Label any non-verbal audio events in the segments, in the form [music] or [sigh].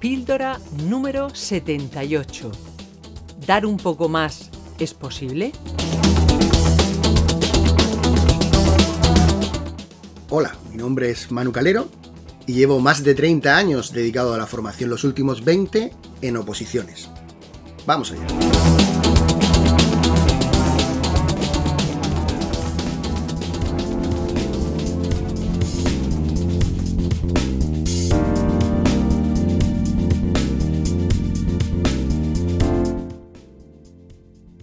Píldora número 78. ¿Dar un poco más es posible? Hola, mi nombre es Manu Calero y llevo más de 30 años dedicado a la formación, los últimos 20 en oposiciones. Vamos allá.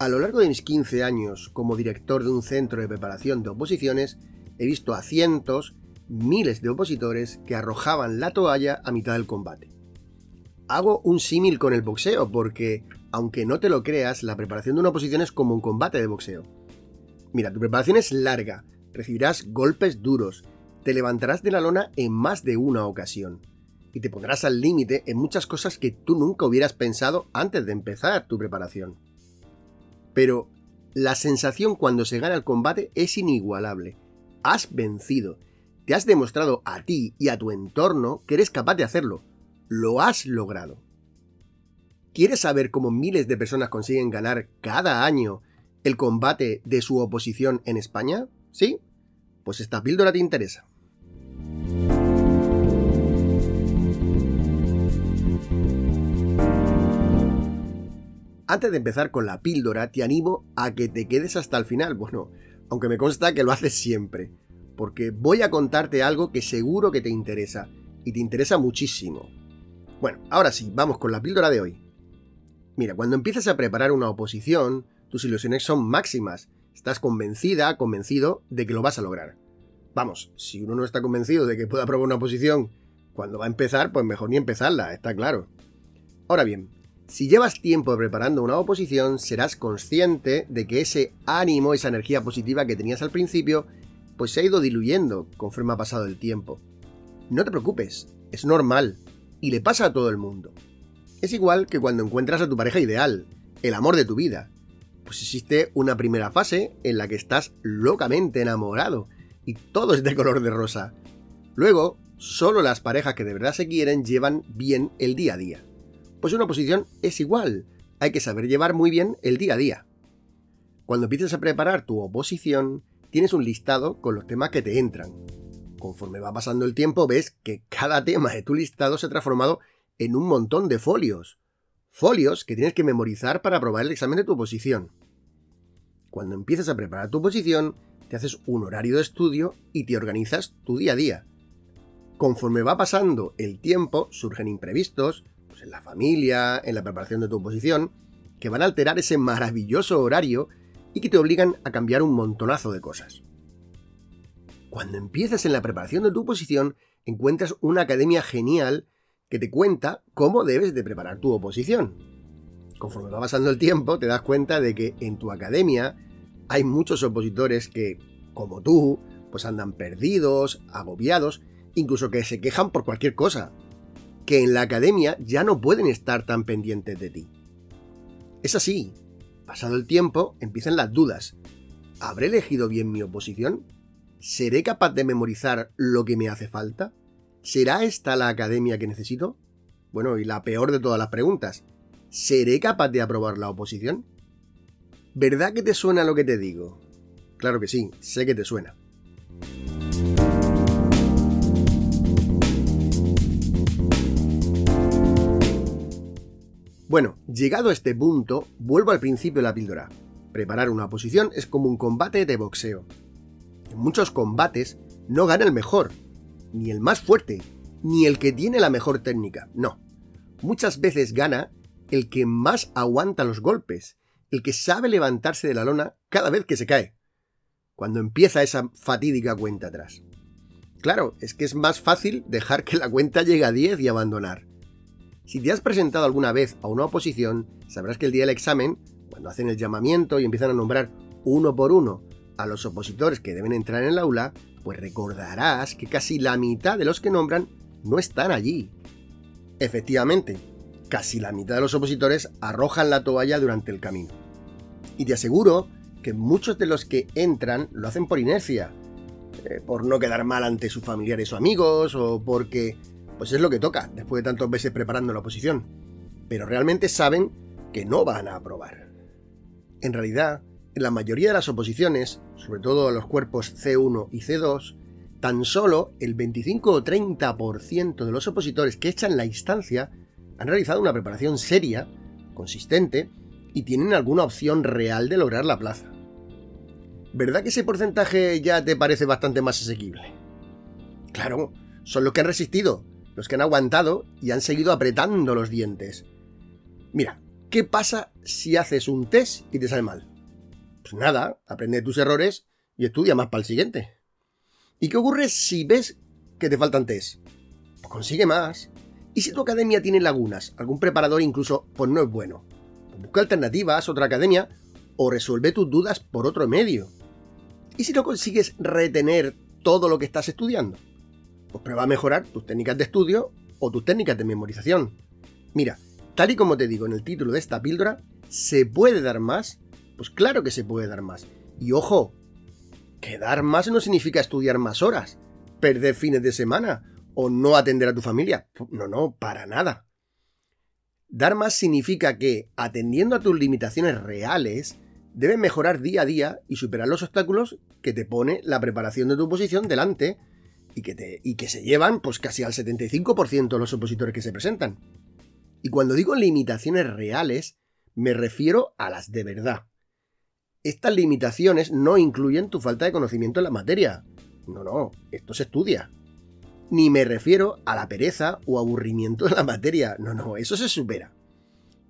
A lo largo de mis 15 años como director de un centro de preparación de oposiciones, he visto a cientos, miles de opositores que arrojaban la toalla a mitad del combate. Hago un símil con el boxeo porque, aunque no te lo creas, la preparación de una oposición es como un combate de boxeo. Mira, tu preparación es larga, recibirás golpes duros, te levantarás de la lona en más de una ocasión y te pondrás al límite en muchas cosas que tú nunca hubieras pensado antes de empezar tu preparación. Pero la sensación cuando se gana el combate es inigualable. Has vencido. Te has demostrado a ti y a tu entorno que eres capaz de hacerlo. Lo has logrado. ¿Quieres saber cómo miles de personas consiguen ganar cada año el combate de su oposición en España? ¿Sí? Pues esta píldora te interesa. Antes de empezar con la píldora, te animo a que te quedes hasta el final. Bueno, aunque me consta que lo haces siempre. Porque voy a contarte algo que seguro que te interesa. Y te interesa muchísimo. Bueno, ahora sí, vamos con la píldora de hoy. Mira, cuando empiezas a preparar una oposición, tus ilusiones son máximas. Estás convencida, convencido de que lo vas a lograr. Vamos, si uno no está convencido de que pueda aprobar una oposición cuando va a empezar, pues mejor ni empezarla, está claro. Ahora bien, si llevas tiempo preparando una oposición, serás consciente de que ese ánimo, esa energía positiva que tenías al principio, pues se ha ido diluyendo conforme ha pasado el tiempo. No te preocupes, es normal, y le pasa a todo el mundo. Es igual que cuando encuentras a tu pareja ideal, el amor de tu vida. Pues existe una primera fase en la que estás locamente enamorado, y todo es de color de rosa. Luego, solo las parejas que de verdad se quieren llevan bien el día a día. Pues una oposición es igual, hay que saber llevar muy bien el día a día. Cuando empiezas a preparar tu oposición, tienes un listado con los temas que te entran. Conforme va pasando el tiempo, ves que cada tema de tu listado se ha transformado en un montón de folios. Folios que tienes que memorizar para aprobar el examen de tu oposición. Cuando empiezas a preparar tu oposición, te haces un horario de estudio y te organizas tu día a día. Conforme va pasando el tiempo, surgen imprevistos, pues, en la familia, en la preparación de tu oposición, que van a alterar ese maravilloso horario y que te obligan a cambiar un montonazo de cosas. Cuando empiezas en la preparación de tu oposición, encuentras una academia genial que te cuenta cómo debes de preparar tu oposición. Conforme va pasando el tiempo, te das cuenta de que en tu academia hay muchos opositores que, como tú, pues andan perdidos, agobiados, incluso que se quejan por cualquier cosa, que en la academia ya no pueden estar tan pendientes de ti. Es así. Pasado el tiempo, empiezan las dudas. ¿Habré elegido bien mi oposición? ¿Seré capaz de memorizar lo que me hace falta? ¿Será esta la academia que necesito? Bueno, y la peor de todas las preguntas. ¿Seré capaz de aprobar la oposición? ¿Verdad que te suena lo que te digo? Claro que sí, sé que te suena. Bueno, llegado a este punto, vuelvo al principio de la píldora. Preparar una posición es como un combate de boxeo. En muchos combates no gana el mejor, ni el más fuerte, ni el que tiene la mejor técnica, no. Muchas veces gana el que más aguanta los golpes, el que sabe levantarse de la lona cada vez que se cae, cuando empieza esa fatídica cuenta atrás. claro, es que es más fácil dejar que la cuenta llegue a 10 y abandonar. Si te has presentado alguna vez a una oposición, sabrás que el día del examen, cuando hacen el llamamiento y empiezan a nombrar uno por uno a los opositores que deben entrar en el aula, pues recordarás que casi la mitad de los que nombran no están allí. Efectivamente, casi la mitad de los opositores arrojan la toalla durante el camino. Y te aseguro que muchos de los que entran lo hacen por inercia, eh, por no quedar mal ante sus familiares o amigos, o porque pues es lo que toca después de tantos meses preparando la oposición. Pero realmente saben que no van a aprobar. En realidad, en la mayoría de las oposiciones, sobre todo los cuerpos C1 y C2, tan solo el 25 o 30% de los opositores que echan la instancia han realizado una preparación seria, consistente, y tienen alguna opción real de lograr la plaza. ¿Verdad que ese porcentaje ya te parece bastante más asequible? Claro, son los que han resistido, los que han aguantado y han seguido apretando los dientes. Mira, ¿qué pasa si haces un test y te sale mal? Pues nada, aprende tus errores y estudia más para el siguiente. ¿Y qué ocurre si ves que te faltan test? Pues consigue más. ¿Y si tu academia tiene lagunas? Algún preparador incluso pues no es bueno. Pues busca alternativas, otra academia, o resuelve tus dudas por otro medio. ¿Y si no consigues retener todo lo que estás estudiando? Pues prueba a mejorar tus técnicas de estudio o tus técnicas de memorización. Mira, tal y como te digo en el título de esta píldora, ¿se puede dar más? Pues claro que se puede dar más. Y ojo, que dar más no significa estudiar más horas, perder fines de semana o no atender a tu familia. No, no, para nada. Dar más significa que, atendiendo a tus limitaciones reales, debes mejorar día a día y superar los obstáculos que te pone la preparación de tu posición delante y que, te, y que se llevan pues casi al 75% de los opositores que se presentan. Y cuando digo limitaciones reales, me refiero a las de verdad. Estas limitaciones no incluyen tu falta de conocimiento en la materia. No, no, esto se estudia. Ni me refiero a la pereza o aburrimiento de la materia. No, no, eso se supera.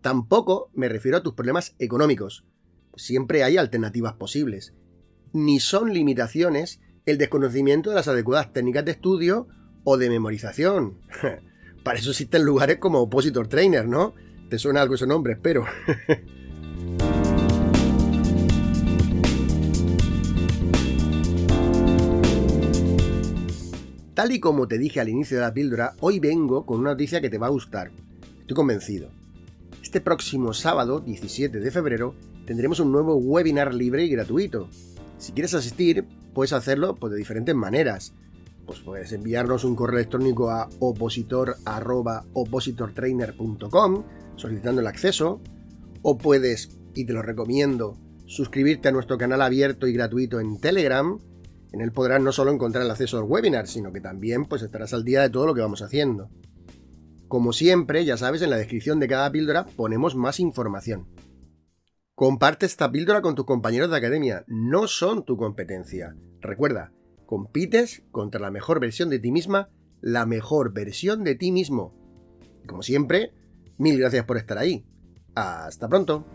Tampoco me refiero a tus problemas económicos. Siempre hay alternativas posibles. Ni son limitaciones el desconocimiento de las adecuadas técnicas de estudio o de memorización. [laughs] Para eso existen lugares como Opositor Trainer, ¿no? Te suena algo ese nombre, espero. [laughs] Tal y como te dije al inicio de la píldora, hoy vengo con una noticia que te va a gustar. Estoy convencido. Este próximo sábado, 17 de febrero, tendremos un nuevo webinar libre y gratuito. Si quieres asistir, puedes hacerlo pues, de diferentes maneras. Pues puedes enviarnos un correo electrónico a opositor.opositortrainer.com solicitando el acceso, o puedes, y te lo recomiendo, suscribirte a nuestro canal abierto y gratuito en Telegram, en él podrás no solo encontrar el acceso al webinar, sino que también pues, estarás al día de todo lo que vamos haciendo. Como siempre, ya sabes, en la descripción de cada píldora ponemos más información. Comparte esta píldora con tus compañeros de academia, no son tu competencia. Recuerda, compites contra la mejor versión de ti misma, la mejor versión de ti mismo. Y como siempre, mil gracias por estar ahí. Hasta pronto.